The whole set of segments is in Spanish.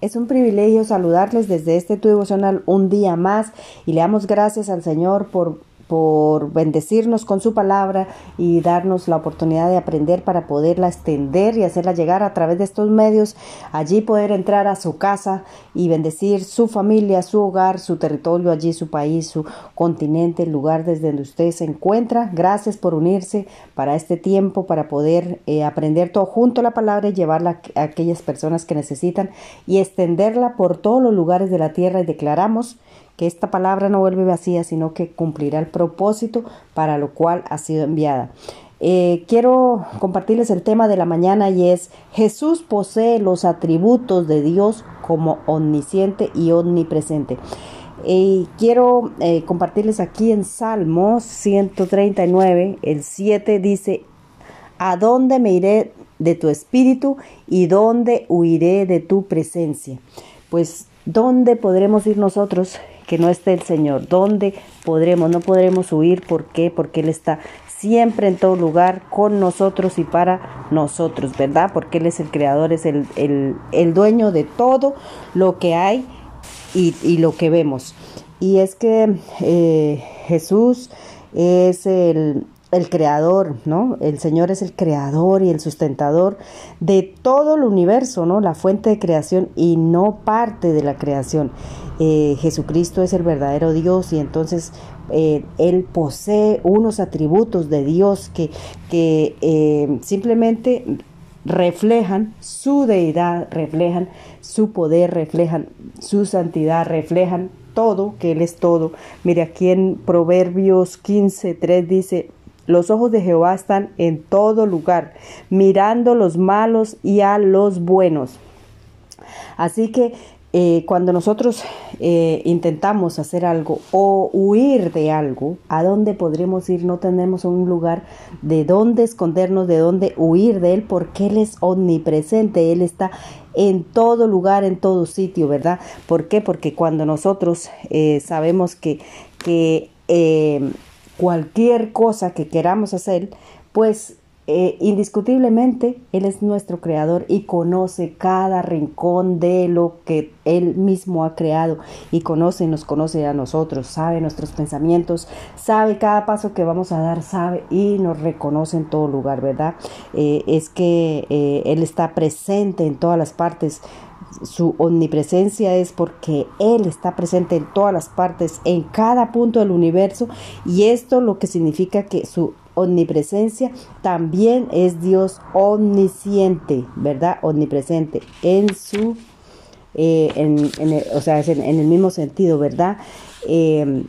Es un privilegio saludarles desde este tu devocional un día más y le damos gracias al Señor por por bendecirnos con su palabra y darnos la oportunidad de aprender para poderla extender y hacerla llegar a través de estos medios, allí poder entrar a su casa y bendecir su familia, su hogar, su territorio, allí su país, su continente, el lugar desde donde usted se encuentra. Gracias por unirse para este tiempo, para poder eh, aprender todo junto la palabra y llevarla a aquellas personas que necesitan y extenderla por todos los lugares de la tierra y declaramos que esta palabra no vuelve vacía, sino que cumplirá el propósito para lo cual ha sido enviada. Eh, quiero compartirles el tema de la mañana y es Jesús posee los atributos de Dios como omnisciente y omnipresente. Y quiero eh, compartirles aquí en Salmos 139, el 7 dice, ¿a dónde me iré de tu espíritu y dónde huiré de tu presencia? Pues, ¿dónde podremos ir nosotros que no esté el Señor. ¿Dónde podremos? No podremos huir. ¿Por qué? Porque Él está siempre en todo lugar con nosotros y para nosotros, ¿verdad? Porque Él es el creador, es el, el, dueño de todo lo que hay y, y, lo que vemos. Y es que eh, Jesús es el, el creador, ¿no? El Señor es el creador y el sustentador de todo el universo, ¿no? La fuente de creación y no parte de la creación. Eh, Jesucristo es el verdadero Dios y entonces eh, Él posee unos atributos de Dios que, que eh, simplemente reflejan su deidad, reflejan su poder, reflejan su santidad, reflejan todo, que Él es todo. Mire, aquí en Proverbios 15, 3 dice, los ojos de Jehová están en todo lugar, mirando los malos y a los buenos. Así que eh, cuando nosotros eh, intentamos hacer algo o huir de algo, ¿a dónde podremos ir? No tenemos un lugar de dónde escondernos, de dónde huir de Él, porque Él es omnipresente, Él está en todo lugar, en todo sitio, ¿verdad? ¿Por qué? Porque cuando nosotros eh, sabemos que, que cualquier cosa que queramos hacer, pues eh, indiscutiblemente Él es nuestro creador y conoce cada rincón de lo que Él mismo ha creado y conoce y nos conoce a nosotros, sabe nuestros pensamientos, sabe cada paso que vamos a dar, sabe y nos reconoce en todo lugar, ¿verdad? Eh, es que eh, Él está presente en todas las partes su omnipresencia es porque Él está presente en todas las partes, en cada punto del universo, y esto lo que significa que su omnipresencia también es Dios omnisciente, ¿verdad? Omnipresente en su, eh, en, el, o sea, en, el mismo sentido, ¿verdad? Eh,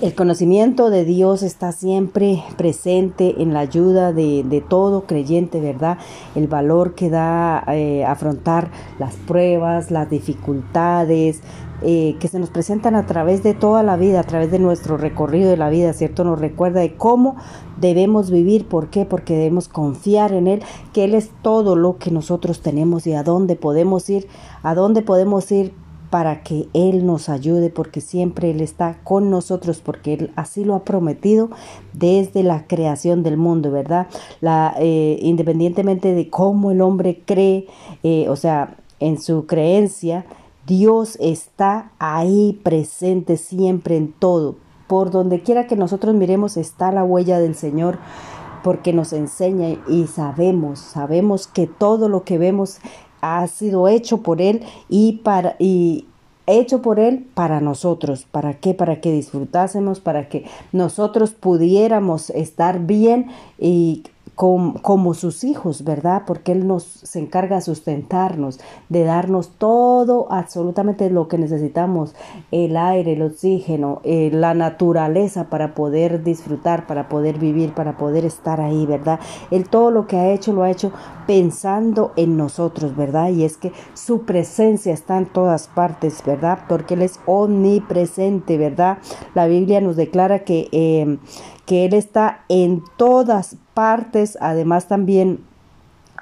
el conocimiento de Dios está siempre presente en la ayuda de, todo creyente, ¿verdad? El valor que da eh, afrontar las pruebas, las dificultades, eh, que se nos presentan a través de toda la vida, a través de nuestro recorrido de la vida, ¿cierto? Nos recuerda de cómo debemos vivir, ¿por qué? Porque debemos confiar en Él, que Él es todo lo que nosotros tenemos y a dónde podemos ir, a dónde podemos ir para que Él nos ayude, porque siempre Él está con nosotros, porque Él así lo ha prometido desde la creación del mundo, ¿verdad? La, eh, independientemente de cómo el hombre cree, eh, o sea, en su creencia, Dios está ahí presente siempre en todo. Por donde quiera que nosotros miremos está la huella del Señor porque nos enseña y sabemos, sabemos que todo lo que vemos ha sido hecho por Él y para y hecho por Él para nosotros. ¿Para qué? Para que disfrutásemos, para que nosotros pudiéramos estar bien y como, sus hijos, ¿verdad? Porque Él nos se encarga de sustentarnos, de darnos todo, absolutamente lo que necesitamos, el aire, el oxígeno, eh, la naturaleza para poder disfrutar, para poder vivir, para poder estar ahí, ¿verdad? Él todo lo que ha hecho lo ha hecho pensando en nosotros, ¿verdad? Y es que su presencia está en todas partes, ¿verdad? Porque Él es omnipresente, ¿verdad? La Biblia nos declara que, eh, que Él está en todas partes, además también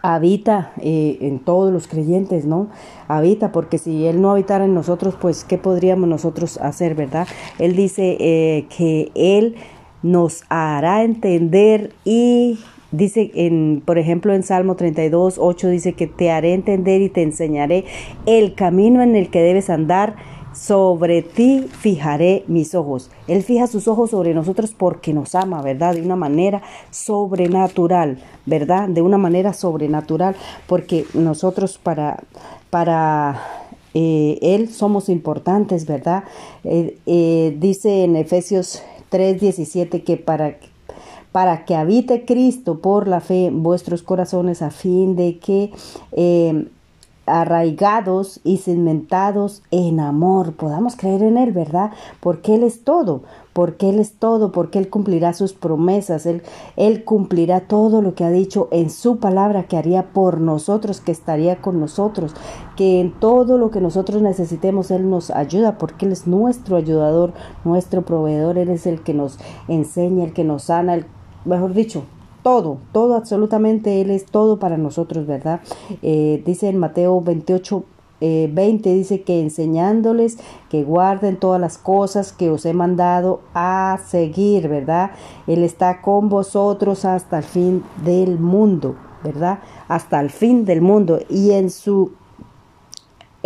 habita eh, en todos los creyentes, ¿no? Habita, porque si Él no habitara en nosotros, pues, ¿qué podríamos nosotros hacer, verdad? Él dice eh, que Él nos hará entender y Dice, en, por ejemplo, en Salmo 32, 8 dice que te haré entender y te enseñaré el camino en el que debes andar. Sobre ti fijaré mis ojos. Él fija sus ojos sobre nosotros porque nos ama, ¿verdad? De una manera sobrenatural, ¿verdad? De una manera sobrenatural, porque nosotros para, para eh, Él somos importantes, ¿verdad? Eh, eh, dice en Efesios 3:17 que para para que habite Cristo por la fe en vuestros corazones a fin de que arraigados y cimentados en amor podamos creer en Él, ¿verdad? Porque Él es todo, porque Él es todo, porque Él cumplirá sus promesas, Él, Él cumplirá todo lo que ha dicho en su palabra que haría por nosotros, que estaría con nosotros, que en todo lo que nosotros necesitemos Él nos ayuda, porque Él es nuestro ayudador, nuestro proveedor, Él es el que nos enseña, el que nos sana, el mejor dicho, todo, todo absolutamente Él es todo para nosotros, ¿verdad? Eh, dice en Mateo 28, 20 eh, dice que enseñándoles que guarden todas las cosas que os he mandado a seguir, ¿verdad? Él está con vosotros hasta el fin del mundo, ¿verdad? Hasta el fin del mundo y en su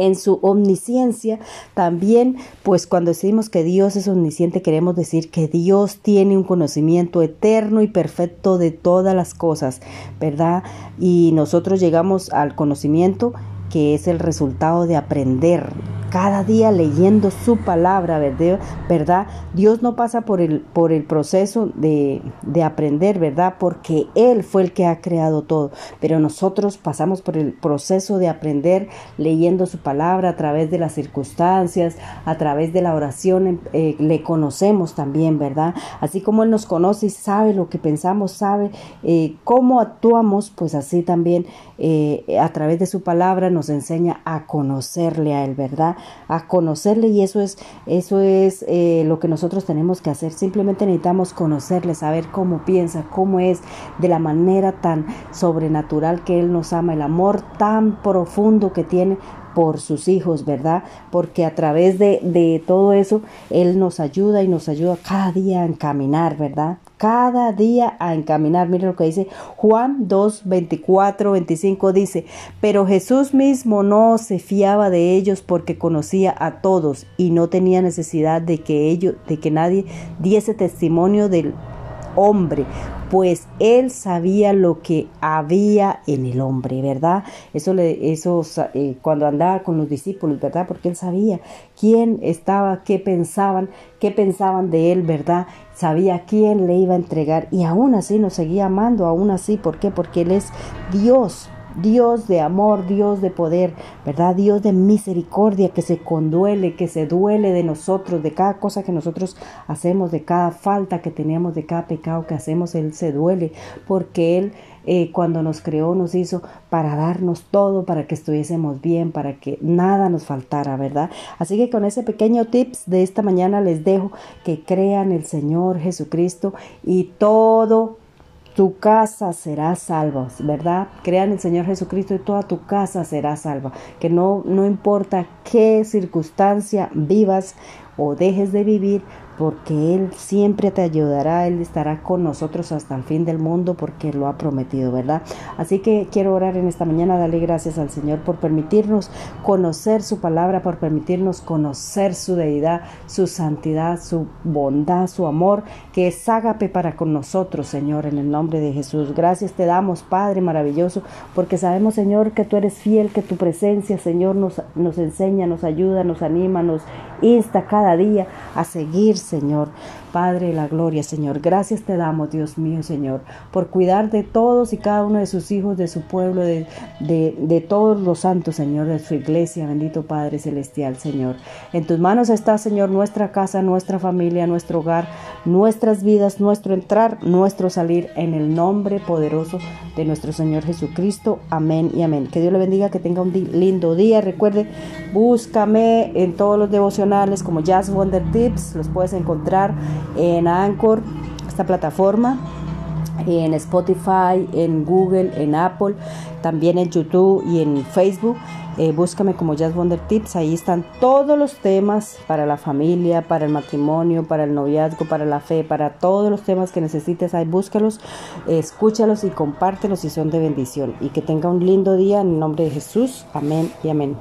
en su omnisciencia. También, pues cuando decimos que Dios es omnisciente, queremos decir que Dios tiene un conocimiento eterno y perfecto de todas las cosas, ¿verdad? Y nosotros llegamos al conocimiento que es el resultado de aprender cada día leyendo su palabra, ¿verdad? Dios no pasa por el, por el proceso de, de, aprender, ¿verdad? Porque Él fue el que ha creado todo, pero nosotros pasamos por el proceso de aprender leyendo su palabra a través de las circunstancias, a través de la oración, eh, le conocemos también, ¿verdad? Así como Él nos conoce y sabe lo que pensamos, sabe eh, cómo actuamos, pues así también eh, a través de su palabra nos enseña a conocerle a Él, ¿verdad? A conocerle y eso es, eso es eh, lo que nosotros tenemos que hacer. Simplemente necesitamos conocerle, saber cómo piensa, cómo es, de la manera tan sobrenatural que Él nos ama, el amor tan profundo que tiene por sus hijos, ¿verdad? Porque a través de, de, todo eso, Él nos ayuda y nos ayuda cada día a encaminar, ¿verdad? Cada día a encaminar. Mire lo que dice Juan 2, 24, 25 dice, pero Jesús mismo no se fiaba de ellos porque conocía a todos y no tenía necesidad de que ellos, de que nadie diese testimonio del hombre, pues él sabía lo que había en el hombre, ¿verdad? Eso, le, eso eh, cuando andaba con los discípulos, ¿verdad? Porque él sabía quién estaba, qué pensaban, qué pensaban de él, ¿verdad? Sabía quién le iba a entregar y aún así nos seguía amando, aún así, ¿por qué? Porque él es Dios, Dios de amor, Dios de poder, ¿verdad? Dios de misericordia que se conduele, que se duele de nosotros, de cada cosa que nosotros hacemos, de cada falta que tenemos, de cada pecado que hacemos, Él se duele porque Él eh, cuando nos creó nos hizo para darnos todo, para que estuviésemos bien, para que nada nos faltara, ¿verdad? Así que con ese pequeño tips de esta mañana les dejo que crean el Señor Jesucristo y todo tu casa será salva, ¿verdad? Crean en el Señor Jesucristo y toda tu casa será salva. Que no, no importa qué circunstancia vivas o dejes de vivir, porque Él siempre te ayudará, Él estará con nosotros hasta el fin del mundo porque lo ha prometido, ¿verdad? Así que quiero orar en esta mañana, darle gracias al Señor por permitirnos conocer su palabra, por permitirnos conocer su deidad, su santidad, su bondad, su amor, que es ágape para con nosotros, Señor, en el nombre de Jesús. Gracias te damos, Padre maravilloso, porque sabemos, Señor, que tú eres fiel, que tu presencia, Señor, nos, nos enseña, nos ayuda, nos anima, nos insta cada día a seguir, Señor. Padre de la gloria, Señor. Gracias te damos, Dios mío, Señor, por cuidar de todos y cada uno de sus hijos, de su pueblo, de, de, todos los santos, Señor, de su iglesia. Bendito Padre Celestial, Señor. En tus manos está, Señor, nuestra casa, nuestra familia, nuestro hogar, nuestras vidas, nuestro entrar, nuestro salir, en el nombre poderoso de nuestro Señor Jesucristo. Amén y amén. Que Dios le bendiga, que tenga un lindo día. Recuerde, búscame en todos los devocionales como Jazz Wonder Tips, los puedes encontrar en Anchor, esta plataforma. en Spotify, en Google, en Apple, también en YouTube y en Facebook. Eh, búscame como Jazz Wonder Tips, ahí están todos los temas para la familia, para el matrimonio, para el noviazgo, para la fe, para todos los temas que necesites, ahí búscalos, escúchalos y compártelos si son de bendición. Y que tenga un lindo día en nombre de Jesús. Amén y amén.